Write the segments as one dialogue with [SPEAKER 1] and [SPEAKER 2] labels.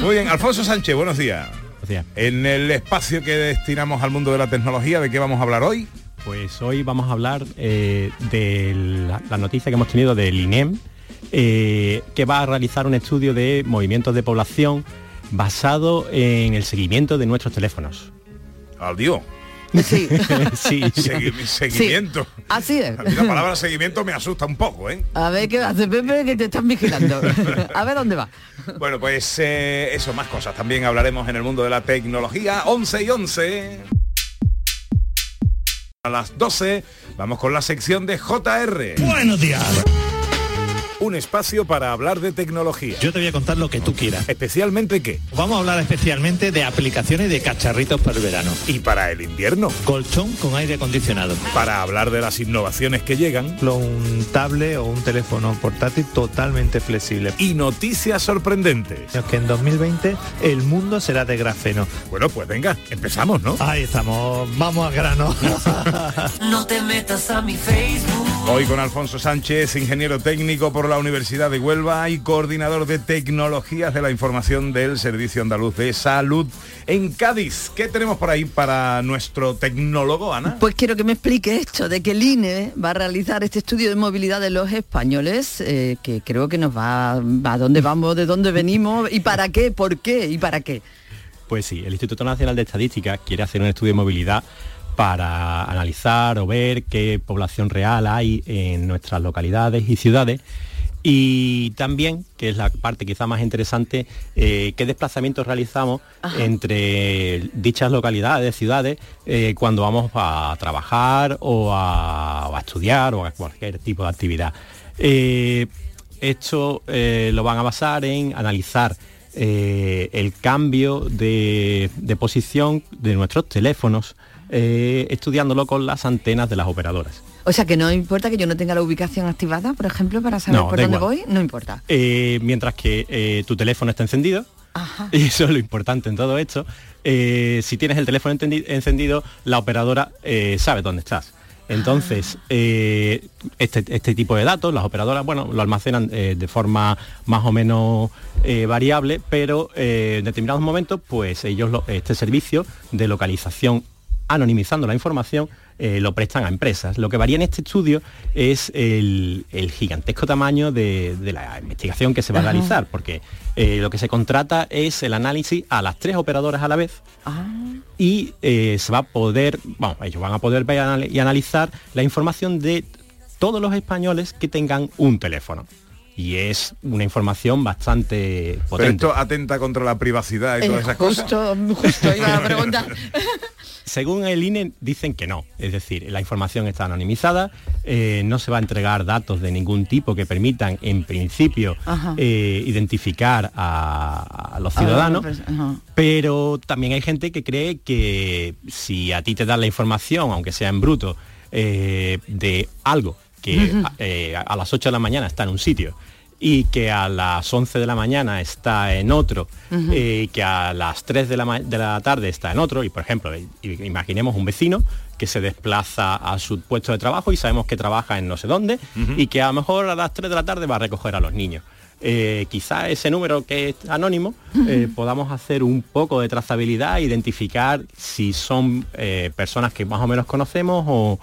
[SPEAKER 1] Muy bien, Alfonso Sánchez, buenos días.
[SPEAKER 2] Buenos días.
[SPEAKER 1] En el espacio que destinamos al mundo de la tecnología, ¿de qué vamos a hablar hoy?
[SPEAKER 2] Pues hoy vamos a hablar eh, de la, la noticia que hemos tenido del INEM, eh, que va a realizar un estudio de movimientos de población basado en el seguimiento de nuestros teléfonos.
[SPEAKER 1] Adiós.
[SPEAKER 3] Sí.
[SPEAKER 2] sí.
[SPEAKER 1] Segui- seguimiento.
[SPEAKER 3] Sí, Así es.
[SPEAKER 1] A mí la palabra seguimiento me asusta un poco, ¿eh?
[SPEAKER 3] A ver qué hace Pepe que te están vigilando. A ver dónde va.
[SPEAKER 1] Bueno, pues eh, eso, más cosas. También hablaremos en el mundo de la tecnología. 11 y 11. A las 12 vamos con la sección de JR.
[SPEAKER 4] Buenos días.
[SPEAKER 1] Un espacio para hablar de tecnología.
[SPEAKER 4] Yo te voy a contar lo que tú quieras.
[SPEAKER 1] Especialmente qué.
[SPEAKER 4] Vamos a hablar especialmente de aplicaciones de cacharritos para el verano.
[SPEAKER 1] Y para el invierno.
[SPEAKER 4] Colchón con aire acondicionado.
[SPEAKER 1] Para hablar de las innovaciones que llegan.
[SPEAKER 5] ejemplo, un tablet o un teléfono portátil totalmente flexible.
[SPEAKER 1] Y noticias sorprendentes.
[SPEAKER 5] Es que en 2020 el mundo será de grafeno.
[SPEAKER 1] Bueno, pues venga, empezamos, ¿no?
[SPEAKER 4] Ahí estamos, vamos al grano.
[SPEAKER 6] No te metas a mi Facebook.
[SPEAKER 1] Hoy con Alfonso Sánchez, ingeniero técnico por la Universidad de Huelva y coordinador de tecnologías de la información del Servicio Andaluz de Salud en Cádiz. ¿Qué tenemos por ahí para nuestro tecnólogo, Ana?
[SPEAKER 3] Pues quiero que me explique esto de que el INE va a realizar este estudio de movilidad de los españoles, eh, que creo que nos va a dónde vamos, de dónde venimos y para qué, por qué y para qué.
[SPEAKER 2] Pues sí, el Instituto Nacional de Estadística quiere hacer un estudio de movilidad para analizar o ver qué población real hay en nuestras localidades y ciudades y también, que es la parte quizá más interesante, eh, qué desplazamientos realizamos entre dichas localidades, ciudades, eh, cuando vamos a trabajar o a, estudiar o a cualquier tipo de actividad. Eh, esto lo van a basar en analizar el cambio de, de posición de nuestros teléfonos, eh, estudiándolo con las antenas de las operadoras.
[SPEAKER 3] O sea que no importa que yo no tenga la ubicación activada, por ejemplo, para saber
[SPEAKER 2] No,
[SPEAKER 3] por dónde
[SPEAKER 2] igual.
[SPEAKER 3] voy, no importa.
[SPEAKER 2] Eh, mientras que eh, tu teléfono está encendido,
[SPEAKER 3] Ajá.
[SPEAKER 2] y eso es lo importante en todo esto, si tienes el teléfono encendido, la operadora sabe dónde estás. Entonces,
[SPEAKER 3] Ah.
[SPEAKER 2] eh, este, este tipo de datos, las operadoras, bueno, lo almacenan eh, de forma más o menos eh, variable, pero en determinados momentos, pues ellos, lo- este servicio de localización anonimizando la información, eh, lo prestan a empresas. Lo que varía en este estudio es el, el gigantesco tamaño de, de la investigación que se va a
[SPEAKER 3] Ajá.
[SPEAKER 2] realizar, porque eh, lo que se contrata es el análisis a las tres operadoras a la vez
[SPEAKER 3] Ah,
[SPEAKER 2] y eh, se va a poder, bueno, ellos van a poder ver anal- y analizar la información de todos los españoles que tengan un teléfono. Y es una información bastante
[SPEAKER 1] Pero
[SPEAKER 2] potente.
[SPEAKER 1] esto atenta contra la privacidad y todas esas cosas.
[SPEAKER 3] justo, justo iba a preguntar.
[SPEAKER 2] Según el INE dicen que no, es decir, la información está anonimizada, eh, no se va a entregar datos de ningún tipo que permitan, en principio, eh, identificar a, a los ciudadanos,
[SPEAKER 3] pues,
[SPEAKER 2] pero también hay gente que cree que si a ti te dan la información, aunque sea en bruto, eh, de algo que eh, a las 8 de la mañana está en un sitio y que a las 11 de la mañana está en otro y que a las 3 de la, de la tarde está en otro y por ejemplo imaginemos un vecino que se desplaza a su puesto de trabajo y sabemos que trabaja en no sé dónde y que a lo mejor a las 3 de la tarde va a recoger a los niños. Eh, quizá ese número que es anónimo eh, podamos hacer un poco de trazabilidad, identificar si son eh, personas que más o menos conocemos o,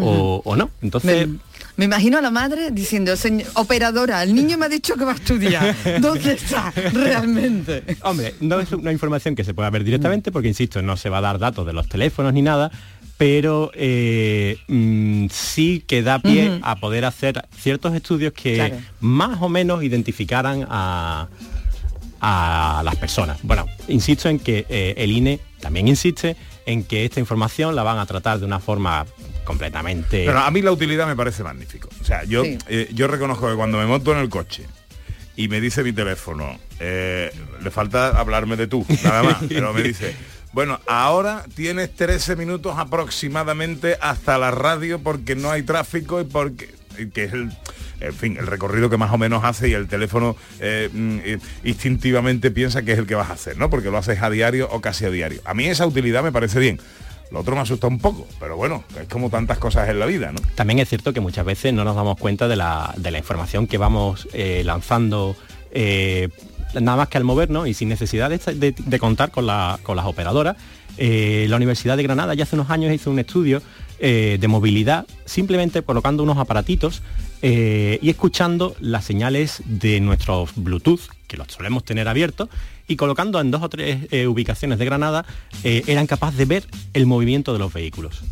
[SPEAKER 2] o- o no. Entonces,
[SPEAKER 3] Me, imagino a la madre diciendo, "Señor- operadora, el niño me ha dicho que va a estudiar. ¿Dónde está realmente?
[SPEAKER 2] hombre, no es una información que se pueda ver directamente porque, insisto, no se va a dar datos de los teléfonos ni nada, pero eh, mm, sí que da pie a poder hacer ciertos estudios que
[SPEAKER 3] Claro.
[SPEAKER 2] más o menos identificaran a, a las personas. Bueno, insisto en que eh, el INE también insiste en que esta información la van a tratar de una forma completamente...
[SPEAKER 1] Pero a mí la utilidad me parece magnífico. O sea, yo,
[SPEAKER 3] Sí.
[SPEAKER 1] eh, yo reconozco que cuando me monto en el coche y me dice mi teléfono, eh, le falta hablarme de tú, nada más, pero me dice, bueno, ahora tienes 13 minutos aproximadamente hasta la radio porque no hay tráfico y porque que es el en fin, el recorrido que más o menos hace y el teléfono eh, mm, eh, instintivamente piensa que es el que vas a hacer, ¿no? Porque lo haces a diario o casi a diario. A mí esa utilidad me parece bien. Lo otro me asusta un poco, pero bueno, es como tantas cosas en la vida, ¿no?
[SPEAKER 2] También es cierto que muchas veces no nos damos cuenta de la, de la información que vamos eh, lanzando eh, nada más que al movernos y sin necesidad de, de- contar con, la- con las operadoras. eh, la Universidad de Granada ya hace unos años hizo un estudio eh, de movilidad simplemente colocando unos aparatitos eh, y escuchando las señales de nuestros Bluetooth, que los solemos tener abiertos, y colocando en dos o tres eh, ubicaciones de Granada, eran capaces de ver el movimiento de los vehículos.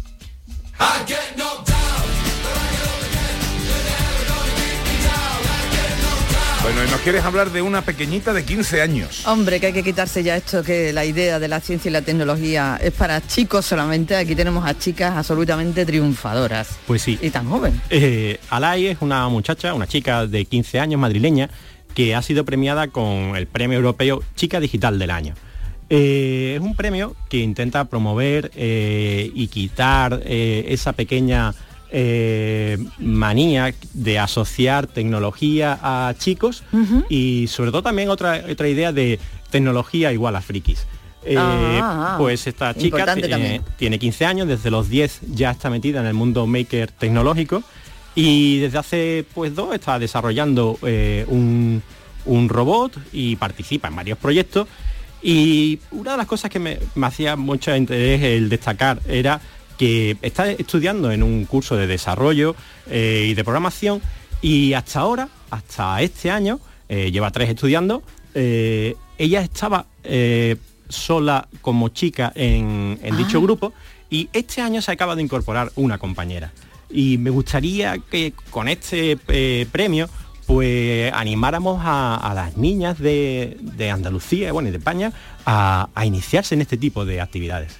[SPEAKER 1] Bueno, y nos quieres hablar de una pequeñita de 15 años.
[SPEAKER 3] Hombre, que hay que quitarse ya esto, que la idea de la ciencia y la tecnología es para chicos solamente. Aquí tenemos a chicas absolutamente triunfadoras.
[SPEAKER 2] Pues sí.
[SPEAKER 3] Y tan joven.
[SPEAKER 2] Eh, Alay es una muchacha, una chica de 15 años, madrileña, que ha sido premiada con el premio europeo Chica Digital del Año. Eh, es un premio que intenta promover eh, y quitar eh, esa pequeña eh, manía de asociar tecnología a chicos y sobre todo también otra, otra idea de tecnología igual a frikis. Eh,
[SPEAKER 3] Ah, ah,
[SPEAKER 2] pues esta chica tiene 15 años, desde los 10 ya está metida en el mundo maker tecnológico y desde hace pues dos está desarrollando eh, un, un robot y participa en varios proyectos. Y una de las cosas que me, me hacía mucho interés el destacar era que está estudiando en un curso de desarrollo eh, y de programación y hasta ahora, hasta este año, eh, lleva tres estudiando, eh, ella estaba sola como chica en, en dicho grupo y este año se acaba de incorporar una compañera. Y me gustaría que con este premio pues animáramos a, a las niñas de, de Andalucía bueno, y de España a, a iniciarse en este tipo de actividades.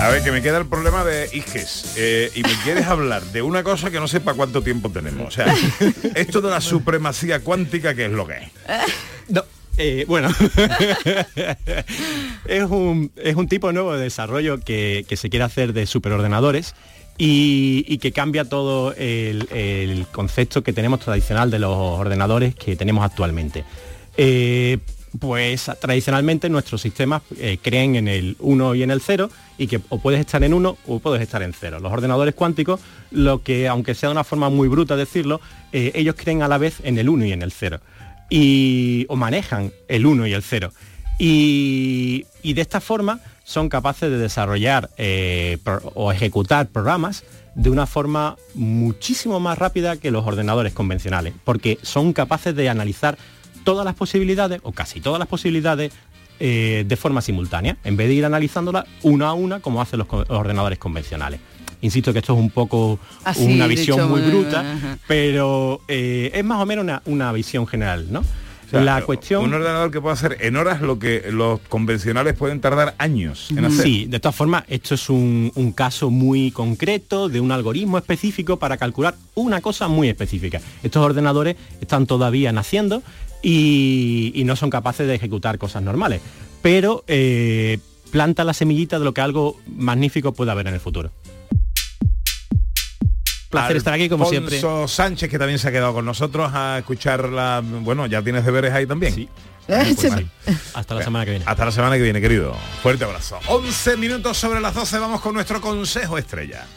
[SPEAKER 1] A ver, que me queda el problema de Iges. eh, y me quieres hablar de una cosa que no sé para cuánto tiempo tenemos. O sea, esto de la supremacía cuántica, ¿qué es lo que es?
[SPEAKER 2] No, eh, bueno, es, un, es un tipo nuevo de desarrollo que, que se quiere hacer de superordenadores y, que cambia todo el, el concepto que tenemos tradicional de los ordenadores que tenemos actualmente. Eh, pues tradicionalmente nuestros sistemas eh, creen en el 1 y en el 0 y que o puedes estar en 1 o puedes estar en 0. Los ordenadores cuánticos, lo que aunque sea de una forma muy bruta decirlo, eh, ellos creen a la vez en el 1 y en el 0 y o manejan el 1 y el 0 y, de esta forma son capaces de desarrollar eh, o ejecutar programas de una forma muchísimo más rápida que los ordenadores convencionales porque son capaces de analizar todas las posibilidades o casi todas las posibilidades eh, de forma simultánea en vez de ir analizándolas una a una como hacen los ordenadores convencionales insisto que esto es un poco
[SPEAKER 3] Así,
[SPEAKER 2] una visión muy
[SPEAKER 3] muy-
[SPEAKER 2] bruta
[SPEAKER 3] ajá.
[SPEAKER 2] pero eh, es más o menos una, una visión general, ¿no?
[SPEAKER 1] O sea,
[SPEAKER 2] la cuestión...
[SPEAKER 1] Un ordenador que puede hacer en horas lo que los convencionales pueden tardar años en hacer.
[SPEAKER 2] Sí, de todas formas, esto es un, un caso muy concreto de un algoritmo específico para calcular una cosa muy específica. Estos ordenadores están todavía naciendo y, y no son capaces de ejecutar cosas normales, pero eh, planta la semillita de lo que algo magnífico puede haber en el futuro. Placer estar aquí como siempre.
[SPEAKER 1] Sánchez, que también se ha quedado con nosotros a escuchar la... Bueno, ya tienes deberes ahí también.
[SPEAKER 2] Sí. Pues sí. Hasta la semana que viene.
[SPEAKER 1] Hasta la semana que viene, querido. Fuerte abrazo. 11 minutos sobre las 12, vamos con nuestro consejo estrella.